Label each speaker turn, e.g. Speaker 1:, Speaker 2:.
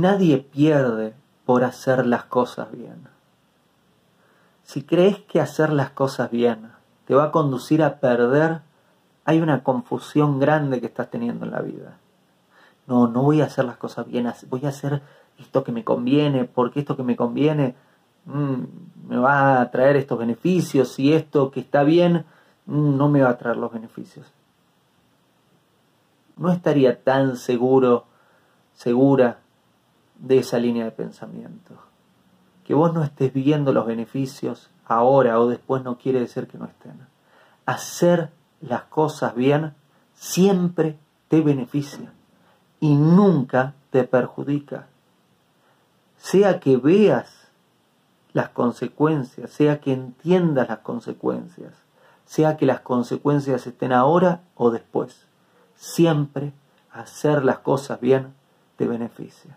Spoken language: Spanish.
Speaker 1: Nadie pierde por hacer las cosas bien. Si crees que hacer las cosas bien te va a conducir a perder, hay una confusión grande que estás teniendo en la vida. No, no voy a hacer las cosas bien, voy a hacer esto que me conviene, porque esto que me conviene mm, me va a traer estos beneficios y esto que está bien mm, no me va a traer los beneficios. No estaría tan seguro, segura de esa línea de pensamiento. Que vos no estés viendo los beneficios ahora o después no quiere decir que no estén. Hacer las cosas bien siempre te beneficia y nunca te perjudica. Sea que veas las consecuencias, sea que entiendas las consecuencias, sea que las consecuencias estén ahora o después. Siempre hacer las cosas bien te beneficia.